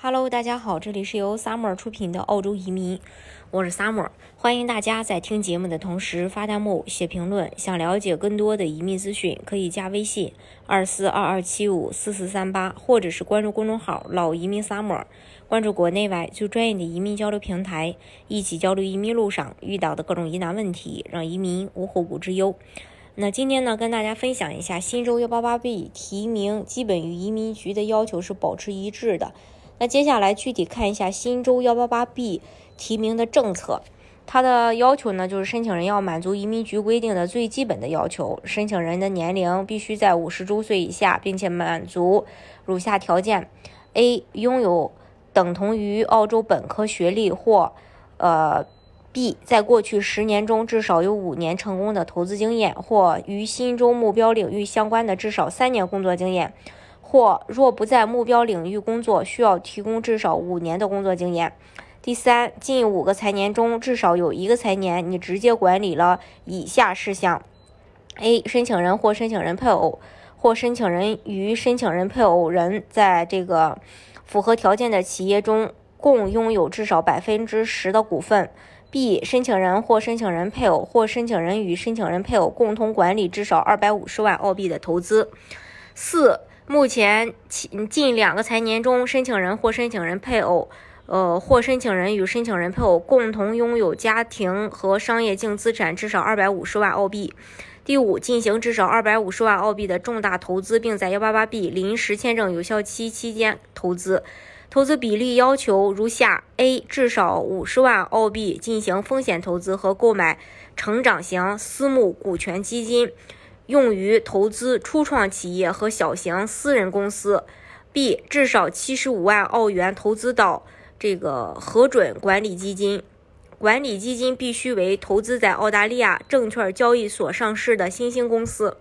Hello，大家好，这里是由 Summer 出品的澳洲移民，我是 Summer，欢迎大家在听节目的同时发弹幕、写评论。想了解更多的移民资讯，可以加微信二四二二七五四四三八，或者是关注公众号“老移民 Summer”，关注国内外最专业的移民交流平台，一起交流移民路上遇到的各种疑难问题，让移民无后顾之忧。那今天呢，跟大家分享一下新州幺八八 B 提名，基本与移民局的要求是保持一致的。那接下来具体看一下新州幺八八 B 提名的政策，它的要求呢，就是申请人要满足移民局规定的最基本的要求，申请人的年龄必须在五十周岁以下，并且满足如下条件：A. 拥有等同于澳洲本科学历或呃 B. 在过去十年中至少有五年成功的投资经验，或与新州目标领域相关的至少三年工作经验。或若不在目标领域工作，需要提供至少五年的工作经验。第三，近五个财年中至少有一个财年，你直接管理了以下事项：A. 申请人或申请人配偶，或申请人与申请人配偶人在这个符合条件的企业中共拥有至少百分之十的股份；B. 申请人或申请人配偶，或申请人与申请人配偶共同管理至少二百五十万澳币的投资。四。目前近近两个财年中，申请人或申请人配偶，呃，或申请人与申请人配偶共同拥有家庭和商业净资产至少二百五十万澳币。第五，进行至少二百五十万澳币的重大投资，并在幺八八 B 临时签证有效期期间投资。投资比例要求如下：A 至少五十万澳币进行风险投资和购买成长型私募股权基金。用于投资初创企业和小型私人公司。B 至少七十五万澳元投资到这个核准管理基金，管理基金必须为投资在澳大利亚证券交易所上市的新兴公司。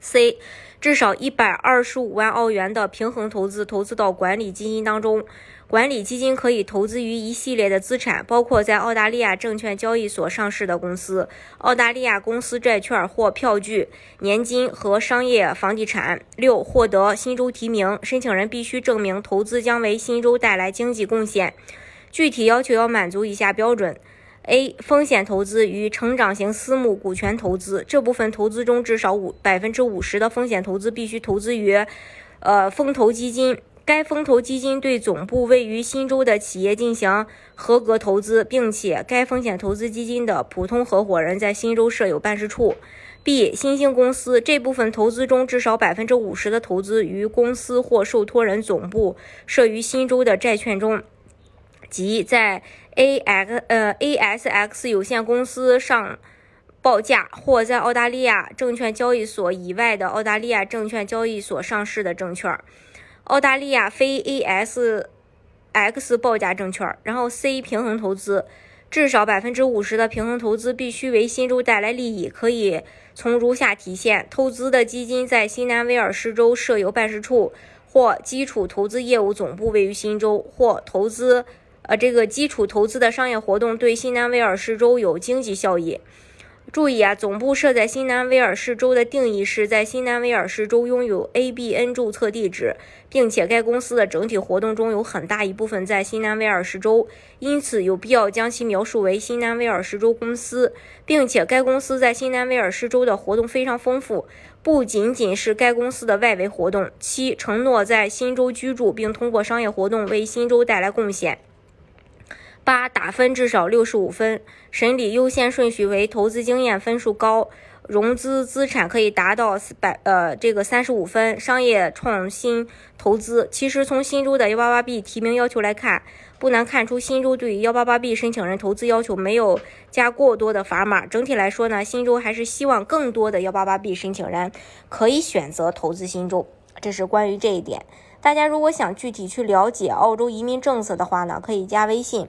C 至少一百二十五万澳元的平衡投资投资到管理基金当中。管理基金可以投资于一系列的资产，包括在澳大利亚证券交易所上市的公司、澳大利亚公司债券或票据、年金和商业房地产。六、获得新州提名，申请人必须证明投资将为新州带来经济贡献。具体要求要满足以下标准：A. 风险投资与成长型私募股权投资，这部分投资中至少五百分之五十的风险投资必须投资于，呃，风投基金。该风投基金对总部位于新州的企业进行合格投资，并且该风险投资基金的普通合伙人在新州设有办事处。B. 新兴公司这部分投资中至少百分之五十的投资于公司或受托人总部设于新州的债券中，即在 A X 呃 A S X 有限公司上报价或在澳大利亚证券交易所以外的澳大利亚证券交易所上市的证券。澳大利亚非 ASX 报价证券，然后 C 平衡投资，至少百分之五十的平衡投资必须为新州带来利益，可以从如下体现：投资的基金在新南威尔士州设有办事处，或基础投资业务总部位于新州，或投资呃这个基础投资的商业活动对新南威尔士州有经济效益。注意啊，总部设在新南威尔士州的定义是在新南威尔士州拥有 ABN 注册地址，并且该公司的整体活动中有很大一部分在新南威尔士州，因此有必要将其描述为新南威尔士州公司，并且该公司在新南威尔士州的活动非常丰富，不仅仅是该公司的外围活动。七，承诺在新州居住，并通过商业活动为新州带来贡献。八打分至少六十五分，审理优先顺序为投资经验分数高，融资资产可以达到百呃这个三十五分，商业创新投资。其实从新州的幺八八 B 提名要求来看，不难看出新州对于幺八八 B 申请人投资要求没有加过多的砝码。整体来说呢，新州还是希望更多的幺八八 B 申请人可以选择投资新州。这是关于这一点。大家如果想具体去了解澳洲移民政策的话呢，可以加微信。